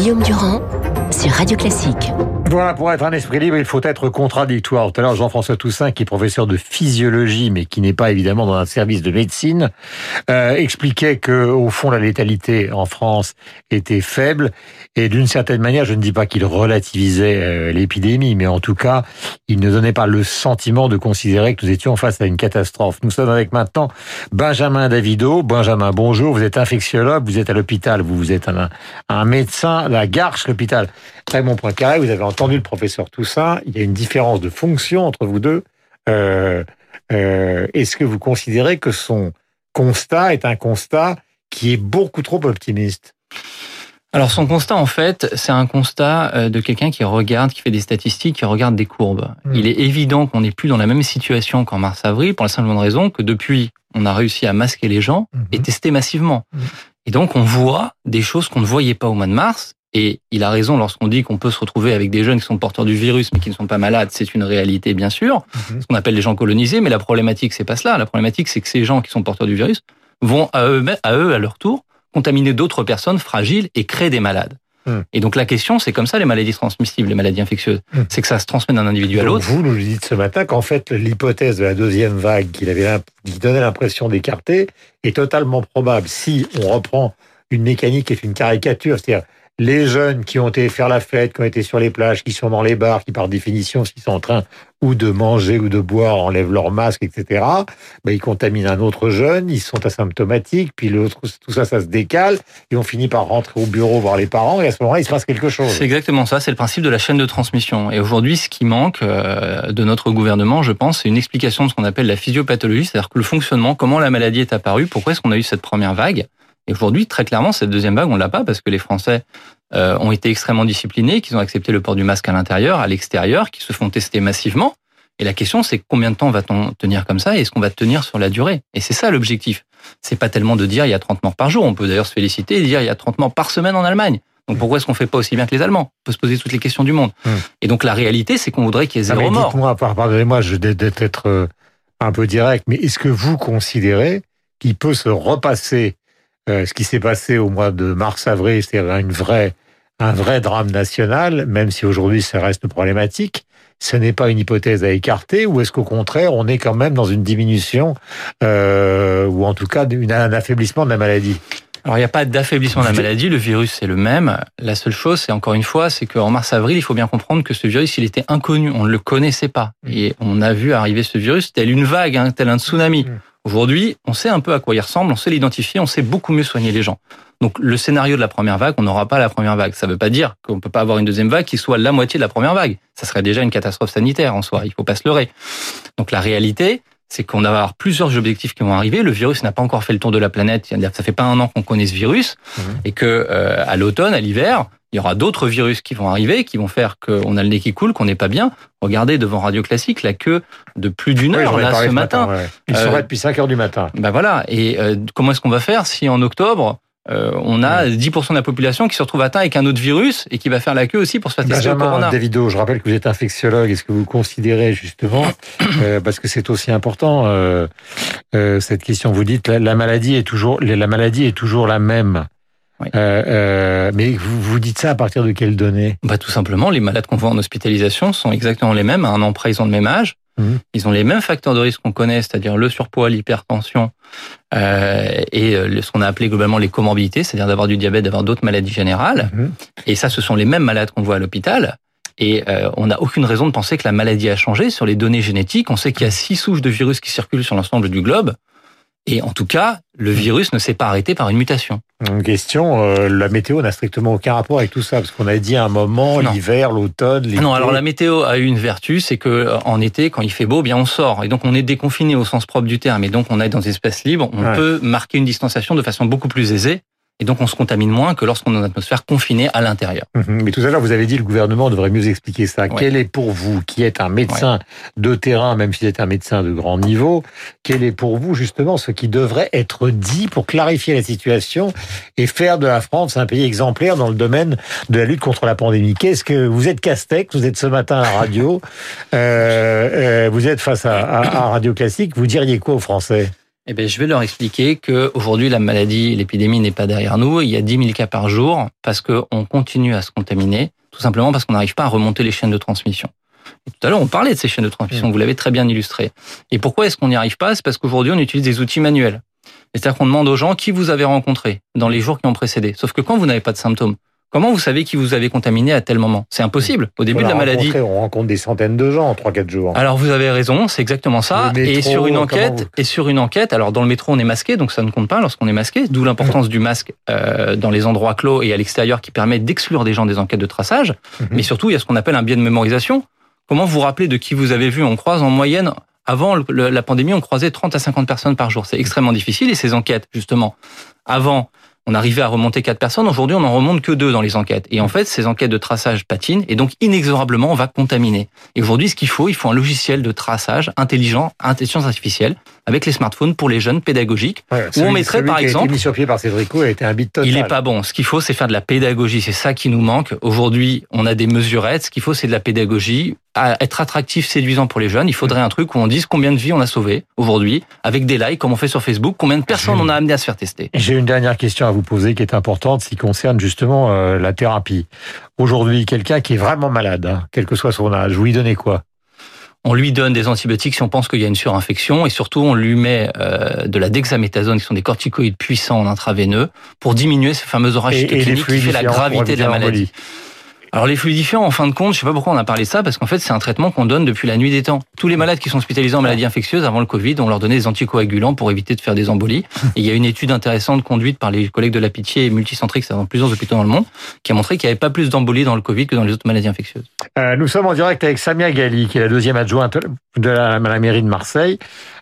Guillaume Durand sur Radio Classique. Voilà, pour être un esprit libre, il faut être contradictoire. Tout à l'heure, Jean-François Toussaint, qui est professeur de physiologie, mais qui n'est pas évidemment dans un service de médecine, euh, expliquait que, au fond, la létalité en France était faible. Et d'une certaine manière, je ne dis pas qu'il relativisait euh, l'épidémie, mais en tout cas, il ne donnait pas le sentiment de considérer que nous étions face à une catastrophe. Nous sommes avec maintenant Benjamin Davido. Benjamin, bonjour. Vous êtes infectiologue, vous êtes à l'hôpital, vous, vous êtes un, un médecin, la Garche, l'hôpital. Point carré, vous avez entendu le professeur Toussaint, il y a une différence de fonction entre vous deux. Euh, euh, Est-ce que vous considérez que son constat est un constat qui est beaucoup trop optimiste? Alors son constat en fait, c'est un constat euh, de quelqu'un qui regarde, qui fait des statistiques, qui regarde des courbes. Mmh. Il est évident qu'on n'est plus dans la même situation qu'en mars-avril pour la simple raison que depuis, on a réussi à masquer les gens mmh. et tester massivement. Mmh. Et donc on voit des choses qu'on ne voyait pas au mois de mars et il a raison lorsqu'on dit qu'on peut se retrouver avec des jeunes qui sont porteurs du virus mais qui ne sont pas malades, c'est une réalité bien sûr, mmh. ce qu'on appelle les gens colonisés, mais la problématique c'est pas cela. La problématique c'est que ces gens qui sont porteurs du virus vont à eux, à eux à leur tour contaminer d'autres personnes fragiles et créer des malades. Mmh. Et donc la question, c'est comme ça les maladies transmissibles, les maladies infectieuses, mmh. c'est que ça se transmet d'un individu à l'autre. Vous nous dites ce matin qu'en fait l'hypothèse de la deuxième vague qu'il avait, qui donnait l'impression d'écarter, est totalement probable si on reprend une mécanique qui est une caricature, c'est-à-dire les jeunes qui ont été faire la fête, qui ont été sur les plages, qui sont dans les bars, qui par définition, s'ils sont en train ou de manger ou de boire, enlèvent leur masque, etc., ben, ils contaminent un autre jeune, ils sont asymptomatiques, puis l'autre, tout ça, ça se décale, et on finit par rentrer au bureau voir les parents, et à ce moment-là, il se passe quelque chose. C'est exactement ça, c'est le principe de la chaîne de transmission. Et aujourd'hui, ce qui manque euh, de notre gouvernement, je pense, c'est une explication de ce qu'on appelle la physiopathologie, c'est-à-dire le fonctionnement, comment la maladie est apparue, pourquoi est-ce qu'on a eu cette première vague, et aujourd'hui, très clairement, cette deuxième vague, on l'a pas parce que les Français euh, ont été extrêmement disciplinés, qu'ils ont accepté le port du masque à l'intérieur, à l'extérieur, qui se font tester massivement. Et la question, c'est combien de temps va-t-on tenir comme ça et est-ce qu'on va tenir sur la durée? Et c'est ça l'objectif. C'est pas tellement de dire il y a 30 morts par jour. On peut d'ailleurs se féliciter et dire il y a 30 morts par semaine en Allemagne. Donc pourquoi est-ce qu'on fait pas aussi bien que les Allemands? On peut se poser toutes les questions du monde. Hum. Et donc la réalité, c'est qu'on voudrait qu'il y ait zéro mort. Dites-moi, pardonnez-moi, je vais être euh, un peu direct, mais est-ce que vous considérez qu'il peut se repasser euh, ce qui s'est passé au mois de mars-avril, c'est une vraie, un vrai drame national, même si aujourd'hui ça reste problématique. Ce n'est pas une hypothèse à écarter, ou est-ce qu'au contraire, on est quand même dans une diminution, euh, ou en tout cas un affaiblissement de la maladie? Alors il n'y a pas d'affaiblissement de la maladie, le virus c'est le même. La seule chose, c'est encore une fois, c'est qu'en mars-avril, il faut bien comprendre que ce virus, il était inconnu, on ne le connaissait pas. Mm. Et on a vu arriver ce virus tel une vague, hein, tel un tsunami. Aujourd'hui, on sait un peu à quoi il ressemble, on sait l'identifier, on sait beaucoup mieux soigner les gens. Donc le scénario de la première vague, on n'aura pas la première vague. Ça ne veut pas dire qu'on ne peut pas avoir une deuxième vague qui soit la moitié de la première vague. Ça serait déjà une catastrophe sanitaire en soi, il faut pas se leurrer. Donc la réalité, c'est qu'on va avoir plusieurs objectifs qui vont arriver. Le virus n'a pas encore fait le tour de la planète. Ça fait pas un an qu'on connaît ce virus, mmh. et que euh, à l'automne, à l'hiver, il y aura d'autres virus qui vont arriver, qui vont faire qu'on a le nez qui coule, qu'on n'est pas bien. Regardez devant Radio Classique la queue de plus d'une heure là ce matin. matin Il euh, serait depuis 5 heures du matin. Ben voilà. Et euh, comment est-ce qu'on va faire si en octobre euh, on a 10% de la population qui se retrouve atteint avec un autre virus et qui va faire la queue aussi pour se faire tester au corona? Davido, je rappelle que vous êtes infectiologue. Est-ce que vous considérez justement, euh, parce que c'est aussi important, euh, euh, cette question, vous dites la, la, maladie est toujours la maladie est toujours la même. Oui. Euh, euh, mais vous, vous dites ça à partir de quelles données? Bah, Tout simplement, les malades qu'on voit en hospitalisation sont exactement les mêmes. À un an près, ils ont le même âge. Mmh. Ils ont les mêmes facteurs de risque qu'on connaît, c'est-à-dire le surpoids, l'hypertension euh, et euh, ce qu'on a appelé globalement les comorbidités, c'est-à-dire d'avoir du diabète, d'avoir d'autres maladies générales. Mmh. Et ça, ce sont les mêmes malades qu'on voit à l'hôpital. Et euh, on n'a aucune raison de penser que la maladie a changé. Sur les données génétiques, on sait qu'il y a six souches de virus qui circulent sur l'ensemble du globe. Et en tout cas, le virus ne s'est pas arrêté par une mutation. Une question, euh, la météo n'a strictement aucun rapport avec tout ça, parce qu'on a dit à un moment, l'hiver, l'automne, l'été. Non, alors la météo a eu une vertu, c'est que euh, en été, quand il fait beau, bien on sort, et donc on est déconfiné au sens propre du terme, et donc on est dans des espaces libres, on ouais. peut marquer une distanciation de façon beaucoup plus aisée. Et donc, on se contamine moins que lorsqu'on est dans une atmosphère confinée à l'intérieur. Mmh, mais tout à l'heure, vous avez dit le gouvernement devrait mieux expliquer ça. Ouais. Quel est pour vous, qui êtes un médecin ouais. de terrain, même si vous êtes un médecin de grand niveau, quel est pour vous justement ce qui devrait être dit pour clarifier la situation et faire de la France un pays exemplaire dans le domaine de la lutte contre la pandémie? Qu'est-ce que vous êtes Castex, vous êtes ce matin à la radio, euh, euh, vous êtes face à, à, à Radio Classique, vous diriez quoi aux Français? Eh bien, je vais leur expliquer que aujourd'hui la maladie, l'épidémie n'est pas derrière nous. Il y a 10 000 cas par jour parce qu'on continue à se contaminer, tout simplement parce qu'on n'arrive pas à remonter les chaînes de transmission. Et tout à l'heure, on parlait de ces chaînes de transmission, mmh. vous l'avez très bien illustré. Et pourquoi est-ce qu'on n'y arrive pas? C'est parce qu'aujourd'hui, on utilise des outils manuels. C'est-à-dire qu'on demande aux gens qui vous avez rencontré dans les jours qui ont précédé. Sauf que quand vous n'avez pas de symptômes, Comment vous savez qui vous avez contaminé à tel moment? C'est impossible. Au début de la maladie, on rencontre des centaines de gens en 3-4 jours. Alors vous avez raison, c'est exactement ça. et sur une enquête, et sur une enquête, alors dans le métro on est masqué, donc ça ne compte pas lorsqu'on est masqué. D'où l'importance du masque euh, dans les endroits clos et à l'extérieur qui permet d'exclure des gens des enquêtes de traçage. Mhm. Mais surtout, il y a ce qu'on appelle un biais de mémorisation. Comment vous rappeler de qui vous avez vu? On croise en moyenne avant la pandémie, on croisait 30 à 50 personnes par jour. C'est extrêmement difficile et ces enquêtes, justement, avant on arrivait à remonter quatre personnes. Aujourd'hui, on n'en remonte que deux dans les enquêtes. Et en fait, ces enquêtes de traçage patinent et donc inexorablement, on va contaminer. Et aujourd'hui, ce qu'il faut, il faut un logiciel de traçage intelligent, intelligence artificielle, avec les smartphones pour les jeunes pédagogiques. où on mettrait, par exemple. Qui a été mis sur pied par Cédrico a été un bit total. Il est pas bon. Ce qu'il faut, c'est faire de la pédagogie. C'est ça qui nous manque. Aujourd'hui, on a des mesurettes. Ce qu'il faut, c'est de la pédagogie à être attractif, séduisant pour les jeunes, il faudrait un truc où on dise combien de vies on a sauvé aujourd'hui, avec des likes, comme on fait sur Facebook, combien de personnes on a amené à se faire tester. J'ai une dernière question à vous poser qui est importante, qui concerne justement euh, la thérapie. Aujourd'hui, quelqu'un qui est vraiment malade, hein, quel que soit son âge, vous lui donnez quoi? On lui donne des antibiotiques si on pense qu'il y a une surinfection et surtout on lui met euh, de la dexaméthasone qui sont des corticoïdes puissants en intraveineux pour diminuer ces fameuses orages cliniques qui fait la gravité de la maladie. Alors les fluidifiants, en fin de compte, je sais pas pourquoi on a parlé de ça, parce qu'en fait c'est un traitement qu'on donne depuis la nuit des temps. Tous les malades qui sont hospitalisés en maladie infectieuse avant le Covid, on leur donnait des anticoagulants pour éviter de faire des embolies. Et il y a une étude intéressante conduite par les collègues de la Pitié et Multicentrique, dans plusieurs hôpitaux dans le monde, qui a montré qu'il n'y avait pas plus d'embolies dans le Covid que dans les autres maladies infectieuses. Euh, nous sommes en direct avec Samia Gali, qui est la deuxième adjointe de la, mairie de Marseille.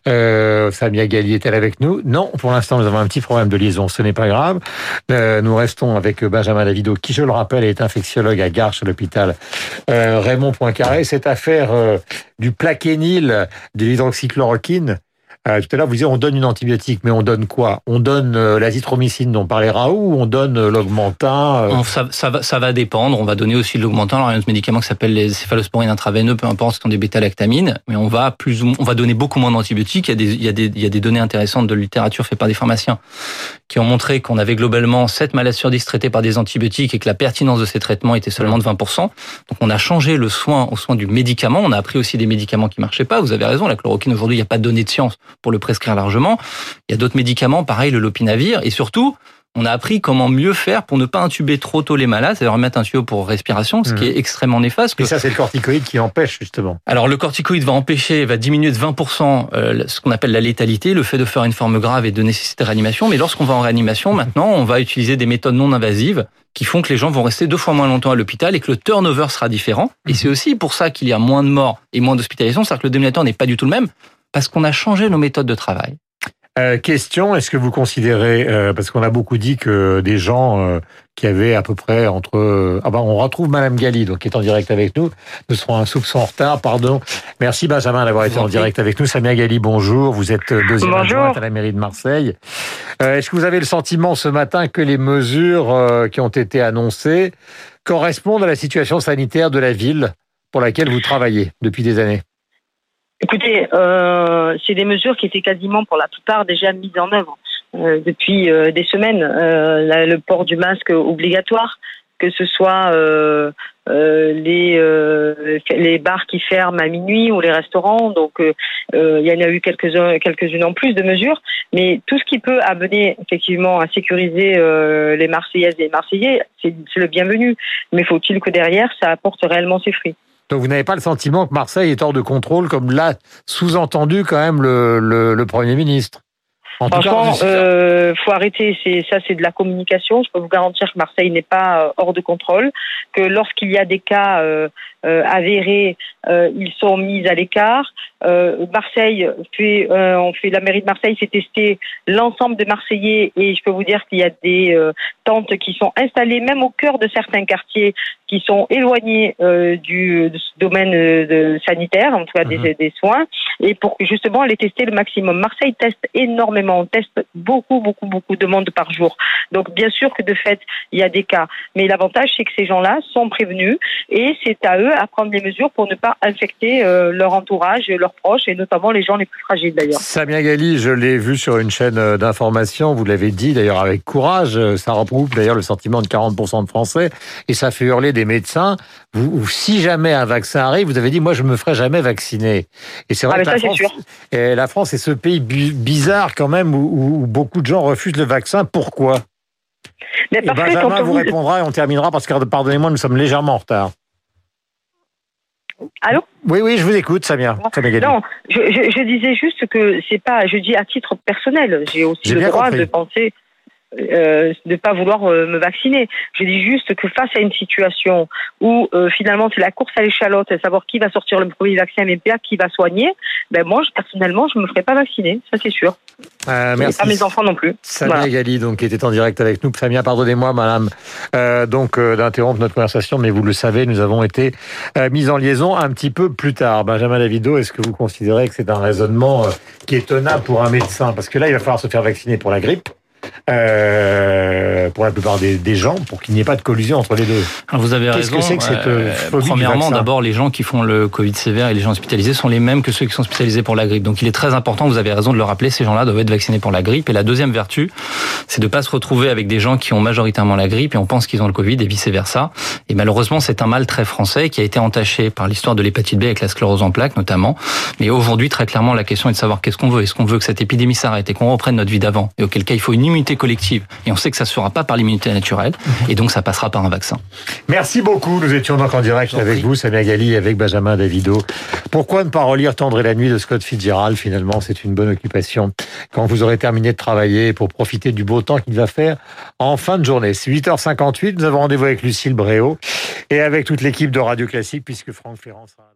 Euh, Samia Gali est-elle avec nous? Non, pour l'instant nous avons un petit problème de liaison, ce n'est pas grave. Euh, nous restons avec Benjamin Davido, qui je le rappelle est infectiologue à Garches, l'hôpital euh, Raymond Poincaré. Cette affaire euh, du plaquenil, de l'hydroxychloroquine, euh, tout à l'heure, vous disiez on donne une antibiotique, mais on donne quoi? On donne euh, l'azithromycine dont parlait Raoult ou on donne euh, l'augmentin ça, ça, va, ça va dépendre. On va donner aussi l'augmentin. Alors, il y a un médicament qui s'appelle les céphalosporines intraveineux, peu importe, ce sont des bêta-lactamines. Mais on va plus on va donner beaucoup moins d'antibiotiques. Il y, a des, il, il y a des données intéressantes de littérature faites par des pharmaciens qui ont montré qu'on avait globalement 7 malades sur 10 traités par des antibiotiques et que la pertinence de ces traitements était seulement de 20%. Donc, on a changé le soin au soin du médicament. On a appris aussi des médicaments qui marchaient pas. Vous avez raison. La chloroquine, aujourd'hui, il n'y a pas de données de science pour le prescrire largement. Il y a d'autres médicaments, pareil, le lopinavir. Et surtout, on a appris comment mieux faire pour ne pas intuber trop tôt les malades, c'est-à-dire mettre un tuyau pour respiration, ce qui mmh. est extrêmement néfaste. Et ça, c'est le corticoïde qui empêche justement. Alors le corticoïde va empêcher, va diminuer de 20% euh, ce qu'on appelle la létalité, le fait de faire une forme grave et de nécessiter réanimation. Mais lorsqu'on va en réanimation, maintenant, on va utiliser des méthodes non invasives qui font que les gens vont rester deux fois moins longtemps à l'hôpital et que le turnover sera différent. Et mmh. c'est aussi pour ça qu'il y a moins de morts et moins d'hospitalisation, c'est-à-dire que le dénominateur n'est pas du tout le même parce qu'on a changé nos méthodes de travail. Euh, question, est-ce que vous considérez, euh, parce qu'on a beaucoup dit que des gens euh, qui avaient à peu près entre... ah ben, on retrouve Madame Galli, donc qui est en direct avec nous. Nous serons un soupçon en retard, pardon. Merci Benjamin d'avoir été en direct avec nous. Samia Galli, bonjour. Vous êtes deuxième adjointe à la mairie de Marseille. est-ce que vous avez le sentiment ce matin que les mesures qui ont été annoncées correspondent à la situation sanitaire de la ville pour laquelle vous travaillez depuis des années? Écoutez, euh, c'est des mesures qui étaient quasiment pour la plupart déjà mises en œuvre euh, depuis euh, des semaines. Le port du masque obligatoire, que ce soit les les bars qui ferment à minuit ou les restaurants. Donc il y en a eu quelques quelques-unes en plus de mesures, mais tout ce qui peut amener effectivement à sécuriser les Marseillaises et les Marseillais, c'est le bienvenu. Mais faut-il que derrière ça apporte réellement ses fruits? Donc vous n'avez pas le sentiment que Marseille est hors de contrôle, comme l'a sous-entendu quand même le, le, le Premier ministre? En Franchement, il euh, faut arrêter. C'est ça, c'est de la communication. Je peux vous garantir que Marseille n'est pas euh, hors de contrôle. Que lorsqu'il y a des cas euh, euh avérés, euh, ils sont mis à l'écart. Euh, Marseille fait, on fait la mairie de Marseille s'est testé l'ensemble des Marseillais et je peux vous dire qu'il y a des tentes qui sont installées même au cœur de certains quartiers qui sont éloignés du, domaine de, sanitaire, en tout cas des, mhm. des, soins, et pour justement les tester le maximum. Marseille teste énormément, on teste beaucoup, beaucoup, beaucoup de monde par jour. Donc bien sûr que de fait il y a des cas, mais l'avantage c'est que ces gens-là sont prévenus et c'est à eux à prendre des mesures pour ne pas infecter leur entourage, leur leurs proches et notamment les gens les plus fragiles d'ailleurs. Samia Gali, je l'ai vu sur une chaîne euh, d'information, vous l'avez dit d'ailleurs avec courage, euh, ça regroupe d'ailleurs le sentiment de 40% de Français et ça fait hurler des médecins. Vous, si jamais un vaccin arrive, vous avez dit moi je me ferai jamais vacciner. Et c'est vrai ah, que la, France, et la France est ce pays bizarre quand même où, beaucoup de gens refusent le vaccin. Pourquoi? Mais et Benjamin vous répondra et on terminera parce que pardonnez-moi, nous sommes légèrement en retard. Allô Oui, oui, je vous écoute, Samia. non, je, je, disais juste que c'est pas, je dis à titre personnel, j'ai aussi le droit de penser euh, de ne pas vouloir euh, me vacciner. Je dis juste que face à une situation où euh, finalement c'est la course à l'échalote, savoir qui va sortir le premier vaccin MPA, qui va soigner, ben moi personnellement je me ferai pas vacciner, ça c'est sûr. merci. Pas mes enfants non plus. Samia Gali, donc qui était en direct avec nous. Samia, pardonnez-moi, madame, donc d'interrompre notre conversation, mais vous le savez, nous avons été mis en liaison un petit peu plus tard. Benjamin Davido, est-ce que vous considérez que c'est un raisonnement qui est tenable pour un médecin? Parce que là, il va falloir se faire vacciner pour la grippe. Euh, pour la plupart des, des gens, pour qu'il n'y ait pas de collusion entre les deux. Alors vous avez raison. Que c'est que cette euh, Premièrement, d'abord, les gens qui font le Covid sévère et les gens hospitalisés sont les mêmes que ceux qui sont hospitalisés pour la grippe. Donc il est très important, vous avez raison de le rappeler, ces gens-là doivent être vaccinés pour la grippe. Et la deuxième vertu, c'est de pas se retrouver avec des gens qui ont majoritairement la grippe et on pense qu'ils ont le Covid et vice versa. Et malheureusement, c'est un mal très français qui a été entaché par l'histoire de l'hépatite B avec la sclérose en plaques notamment. Mais aujourd'hui, très clairement, la question est de savoir qu'est-ce qu'on veut. Est-ce qu'on veut que cette épidémie s'arrête et qu'on reprenne notre vie d'avant? Et auquel cas, il faut une immunité collective. Et on sait que ça se fera pas par l'immunité naturelle. Et donc, ça passera par un vaccin. Merci beaucoup. Nous étions donc en direct avec vous, Samia Gali, avec Benjamin Davido. Pourquoi ne pas relire Tendre et la nuit de Scott Fitzgerald Finalement, c'est une bonne occupation quand vous aurez terminé de travailler pour profiter du beau temps qu'il va faire en fin de journée. C'est 8h58. Nous avons rendez-vous avec Lucille Bréau et avec toute l'équipe de Radio Classique puisque Franck Ferrand sera